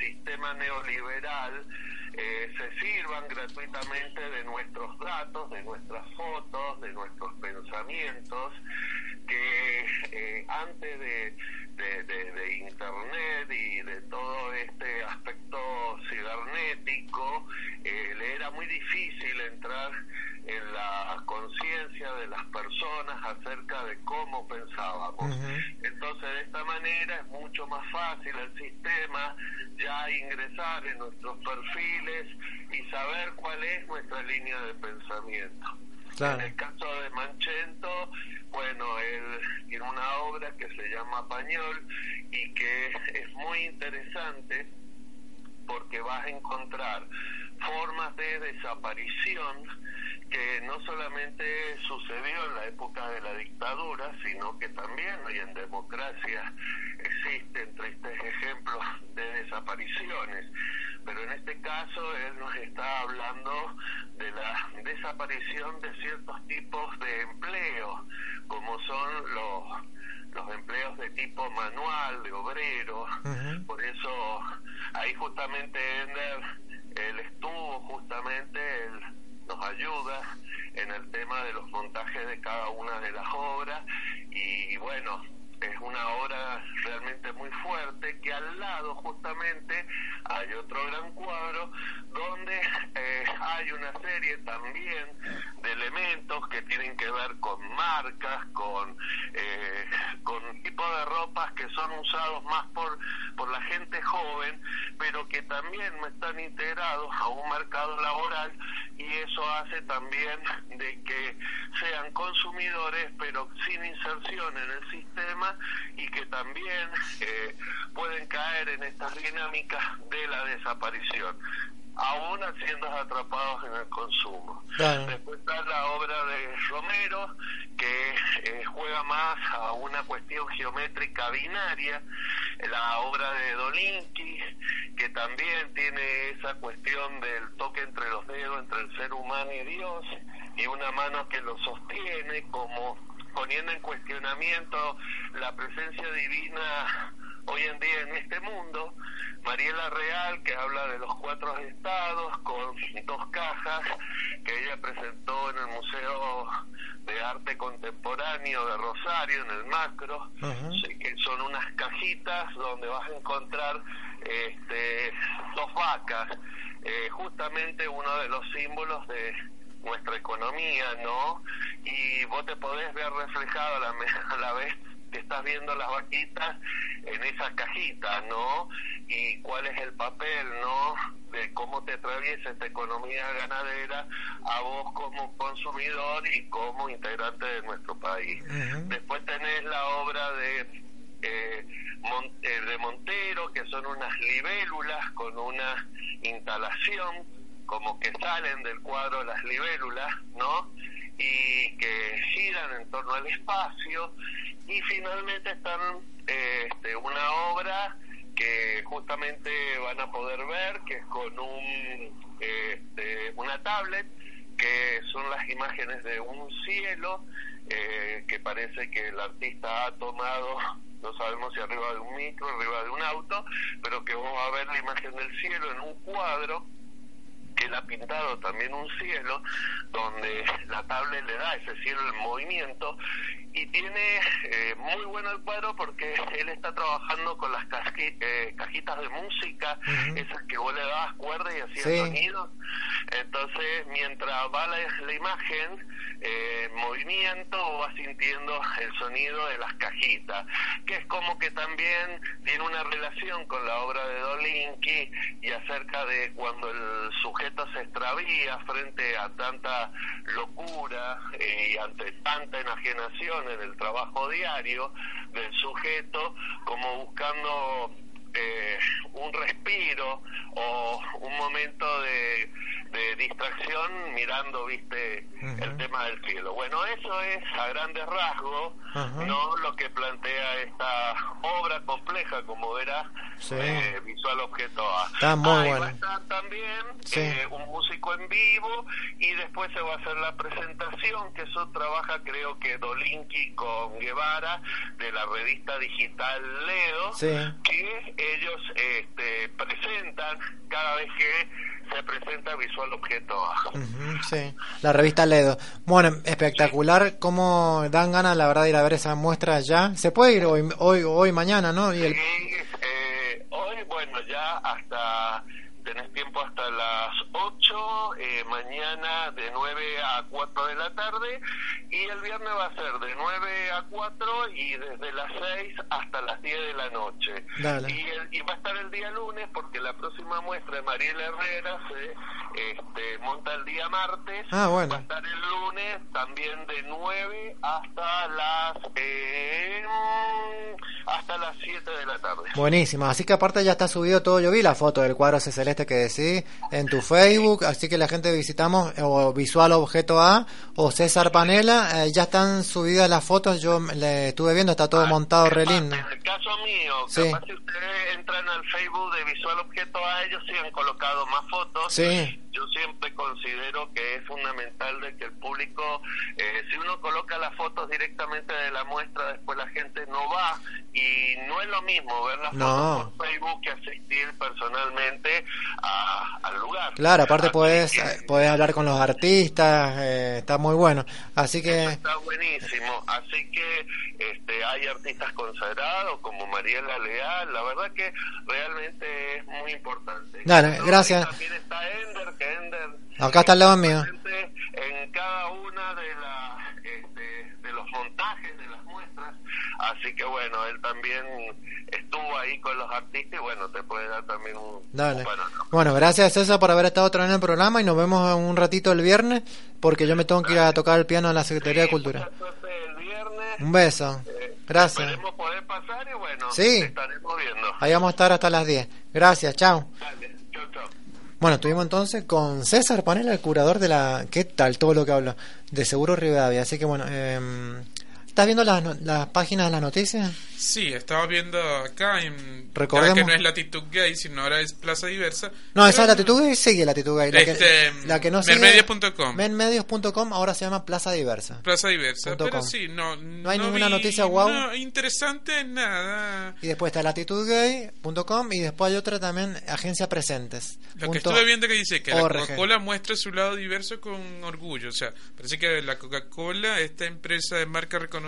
sistema neoliberal eh, se sirvan gratuitamente de nuestros datos, de nuestras fotos, de nuestros pensamientos, que eh, antes de, de, de- de Internet y de todo este aspecto cibernético, eh, le era muy difícil entrar en la conciencia de las personas acerca de cómo pensábamos. Entonces, de esta manera es mucho más fácil el sistema ya ingresar en nuestros perfiles y saber cuál es nuestra línea de pensamiento. En el caso de Manchento, bueno, él tiene una obra que se llama Pañol y que es muy interesante porque vas a encontrar formas de desaparición que no solamente sucedió en la época de la dictadura, sino que también hoy en democracia existen tristes ejemplos de desapariciones. Pero en este caso él nos está hablando de la desaparición de ciertos tipos de empleos, como son los los empleos de tipo manual, de obrero, por eso ahí justamente Ender, él estuvo justamente, él nos ayuda en el tema de los montajes de cada una de las obras y bueno, es una obra realmente muy fuerte que al lado justamente hay otro gran cuadro donde eh, hay una serie también de elementos que tienen que ver con marcas, con eh, con tipo de ropas que son usados más por por la gente joven, pero que también están integrados a un mercado laboral y eso hace también de que sean consumidores pero sin inserción en el sistema y que también eh, pueden caer en estas dinámicas de la desaparición aún siendo atrapados en el consumo. Después está la obra de Romero, que eh, juega más a una cuestión geométrica binaria, la obra de Dolinki, que también tiene esa cuestión del toque entre los dedos, entre el ser humano y Dios, y una mano que lo sostiene como poniendo en cuestionamiento la presencia divina hoy en día en este mundo. Mariela Real, que habla de los cuatro estados, con dos cajas que ella presentó en el Museo de Arte Contemporáneo de Rosario, en el Macro, que son unas cajitas donde vas a encontrar este, dos vacas, eh, justamente uno de los símbolos de nuestra economía, ¿no? Y vos te podés ver reflejado a la, a la vez que estás viendo las vaquitas en esas cajitas, ¿no? Y cuál es el papel, ¿no? De cómo te atraviesa esta economía ganadera a vos como consumidor y como integrante de nuestro país. Después tenés la obra de eh, eh, de Montero, que son unas libélulas con una instalación como que salen del cuadro las libélulas, ¿no? Y que giran en torno al espacio. Y finalmente están este, una obra que justamente van a poder ver, que es con un, este, una tablet, que son las imágenes de un cielo, eh, que parece que el artista ha tomado no sabemos si arriba de un micro, arriba de un auto, pero que vamos a ver la imagen del cielo en un cuadro que él ha pintado también un cielo donde la tablet le da ese cielo en movimiento y tiene eh, muy bueno el cuadro porque él está trabajando con las eh, cajitas de música, esas que vos le dabas cuerda y hacías sonido. Entonces, mientras va la, imagen eh, en movimiento, vos vas sintiendo el sonido de las cajitas, que es como que también tiene una relación con la obra de Dolinki y acerca de cuando el sujeto se extravía frente a tanta locura y ante tanta enajenación en el trabajo diario del sujeto, como buscando eh, un respiro o un momento de, de distracción mirando, viste, el tema del cielo. Bueno, eso es a grandes rasgos, no lo que plantea esta obra compleja, como verás, eh, visual objeto A. Está muy bueno. va a estar también eh, un músico en vivo y después se va a hacer la presentación, que eso trabaja creo que Dolinki con Guevara de la revista digital Ledo, que ellos este, presentan cada vez que se presenta Visual Objeto A. sí, la revista Ledo. Bueno, espectacular, cómo dan ganas la verdad de ir a ver esa muestra ya. Se puede ir hoy, hoy, hoy mañana, ¿no? Y el... Sí, eh, hoy, bueno, ya hasta tenés tiempo hasta las 8, eh, mañana de 9 a 4 de la tarde y el viernes va a ser de 9 a 4 y desde las 6 hasta las 10 de la noche. Y, el- y va a estar el día lunes porque la próxima muestra de Mariela Herrera se este, monta el día martes. Ah, bueno. Va a estar el lunes también de 9 hasta las eh, hasta las 7 de la tarde. Buenísimo, así que aparte ya está subido todo, yo vi la foto del cuadro ese celeste que decís en tu Facebook, así que la gente visitamos o Visual Objeto A o César Panela, eh, ya están subidas las fotos, yo le estuve viendo, está todo montado re lindo. En el caso mío, Sí. capaz si ustedes entran al Facebook de Visual Objeto A, ellos sí han colocado más fotos. Sí. Yo siempre considero que es fundamental de que el público, eh, si uno coloca las fotos directamente de la muestra, después la gente no va y no es lo mismo ver las No. fotos por Facebook que asistir personalmente a- al lugar. Claro, aparte puedes, que- eh, puedes hablar con los artistas, eh, está muy bueno, así que Está buenísimo, así que este, hay artistas consagrados como Mariela Leal, la verdad que realmente es muy importante. Dale, No, gracias. También está Ender, que Ender acá está al lado mío. presente en cada una de, las este, de los montajes de las así que bueno, él también estuvo ahí con los artistas y bueno, te puede dar también un, Dale. un panorama. Bueno, gracias César por haber estado otra vez en el programa y nos vemos un ratito el viernes porque yo me tengo que ir a tocar el piano en la Secretaría de Cultura. Un beso. Gracias. Esperemos poder pasar y bueno, Sí. estaremos viendo. Ahí vamos a estar hasta las 10. Gracias, chao. Dale, chau, chau. Bueno, estuvimos entonces con César Panela, el curador de la... ¿Qué tal todo lo que hablo? De Seguro Rivadavia. Así que bueno, eh, ¿estás viendo las, no- las páginas de las noticias? Sí, estaba viendo acá en Recordemos- que no es latitud gay, sino ahora es plaza diversa. No, esa es Latitud Gay, sigue Latitud Gay. La, Este, que, la que no sigue... Mermedios.com. Menmedios.com ahora se llama Plaza Diversa. Plaza diversa, Punto pero com. sí, no, No hay ninguna noticia guau. No, interesante nada. Y después está latitudgay.com y después hay otra también, Agencia Presentes. Lo que estuve viendo que dice que la. Coca-Cola muestra su lado diverso con orgullo. O sea, parece que la Coca-Cola, esta empresa de marca reconocida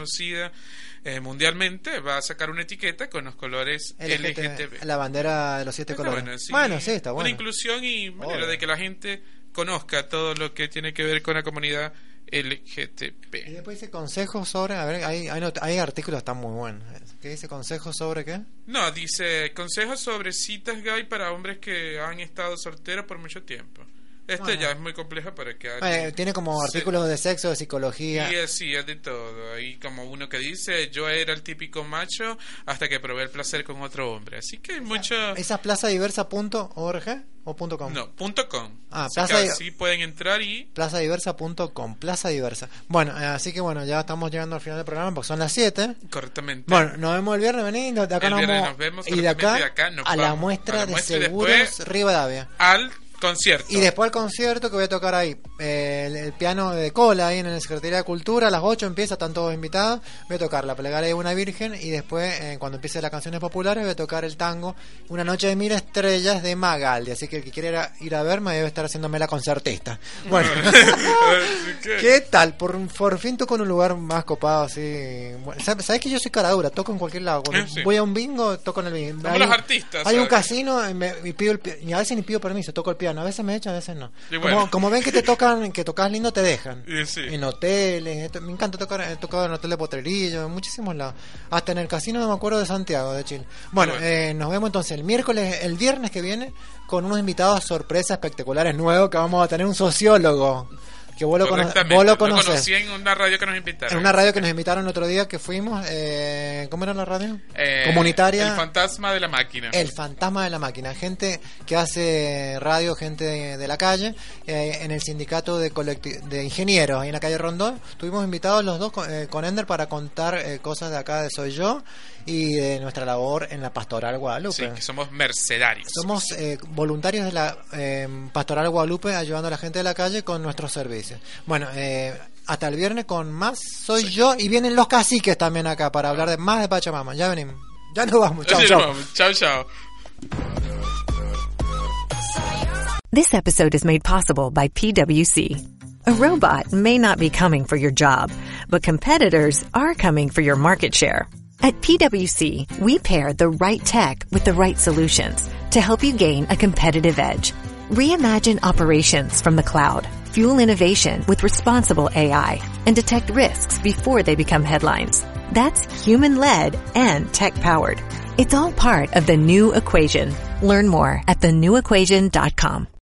eh, mundialmente, va a sacar una etiqueta con los colores LGTB, la bandera de los siete colores. bueno, sí. Bueno, sí, está Una bueno. inclusión y manera Obvio. de que la gente conozca todo lo que tiene que ver con la comunidad LGTB. Y después dice consejos sobre, a ver, hay, hay, hay artículos que están muy buenos. ¿Qué dice consejos sobre qué? No, dice consejos sobre citas gay para hombres que han estado solteros por mucho tiempo. Este Bueno. ya es muy complejo para que Eh, alguien- tiene como Sí. artículos de sexo, de psicología. Y así es de todo. Hay como uno que dice, yo era el típico macho hasta que probé el placer con otro hombre. Así que hay mucho... ¿Esa es plazadiversa.org o punto .com? No, punto com. Ah, así plaza así pueden entrar y... Plazadiversa.com, Plaza Diversa. Bueno, eh, así que bueno, ya estamos llegando al final del programa porque son las 7. Correctamente. Bueno, nos vemos el viernes, vení, de acá El nos viernes vamos, nos vemos y de acá, de nos a la vamos a la de muestra y seguros después- Rivadavia. Al concierto. Y después el concierto que voy a tocar ahí, eh, el, el piano de cola ahí en la Secretaría de Cultura, a las 8 empieza, están todos invitados, voy a tocar la plegaria de una virgen y después eh, cuando empiece las canciones populares voy a tocar el tango Una noche de mil estrellas de Magaldi, así que el que quiera ir a verme debe estar haciéndome la concertista. Bueno, ¿qué tal? Por, por fin toco en un lugar más copado así. Bueno, ¿Sabes que yo soy cara dura? Toco en cualquier lado. Cuando Eh, sí. voy a un bingo, toco en el bingo. Hay los un- artistas, Hay un casino y, me- y pido el y a veces ni pido permiso, toco el piano. A veces me echan, a veces no. Y como, bueno. como ven que te tocan, que tocas lindo, te dejan. Y sí. En hoteles, me encanta tocar, he tocado en hotel de Potrerillo, en muchísimos lados. Hasta en el casino, no me acuerdo, de Santiago, de Chile. Bueno, Bueno. eh, nos vemos entonces el miércoles, el viernes que viene, con unos invitados sorpresas espectaculares nuevos, que vamos a tener un sociólogo. Que vos lo, cono- Correctamente. vos lo Lo conocés. conocí en una radio que nos invitaron. En una radio que nos invitaron el otro día que fuimos, eh, ¿cómo era la radio? Eh, Comunitaria. El fantasma de la máquina. El fantasma de la máquina, gente que hace radio, gente de, de la calle, eh, en el sindicato de, de ingenieros, ahí en la calle Rondón. Estuvimos invitados los dos con, eh, con Ender para contar eh, cosas de acá de Soy Yo y de nuestra labor en la Pastoral Guadalupe. Sí, que somos mercenarios. Somos eh, voluntarios de la eh, Pastoral Guadalupe ayudando a la gente de la calle con nuestros servicios. Bueno, eh, hasta el viernes con más Soy Yo y vienen los caciques también acá para hablar de más de Pachamama. Ya venimos. Ya nos vamos. Chao, Sí, chao. vamos. Chao, chao. This episode is made possible by PwC. A robot may not be coming for your job, but competitors are coming for your market share. At PwC, we pair the right tech with the right solutions to help you gain a competitive edge. Reimagine operations from the cloud, fuel innovation with responsible AI, and detect risks before they become headlines. That's human led and tech powered. It's all part of the new equation. Learn more at thenewequation.com.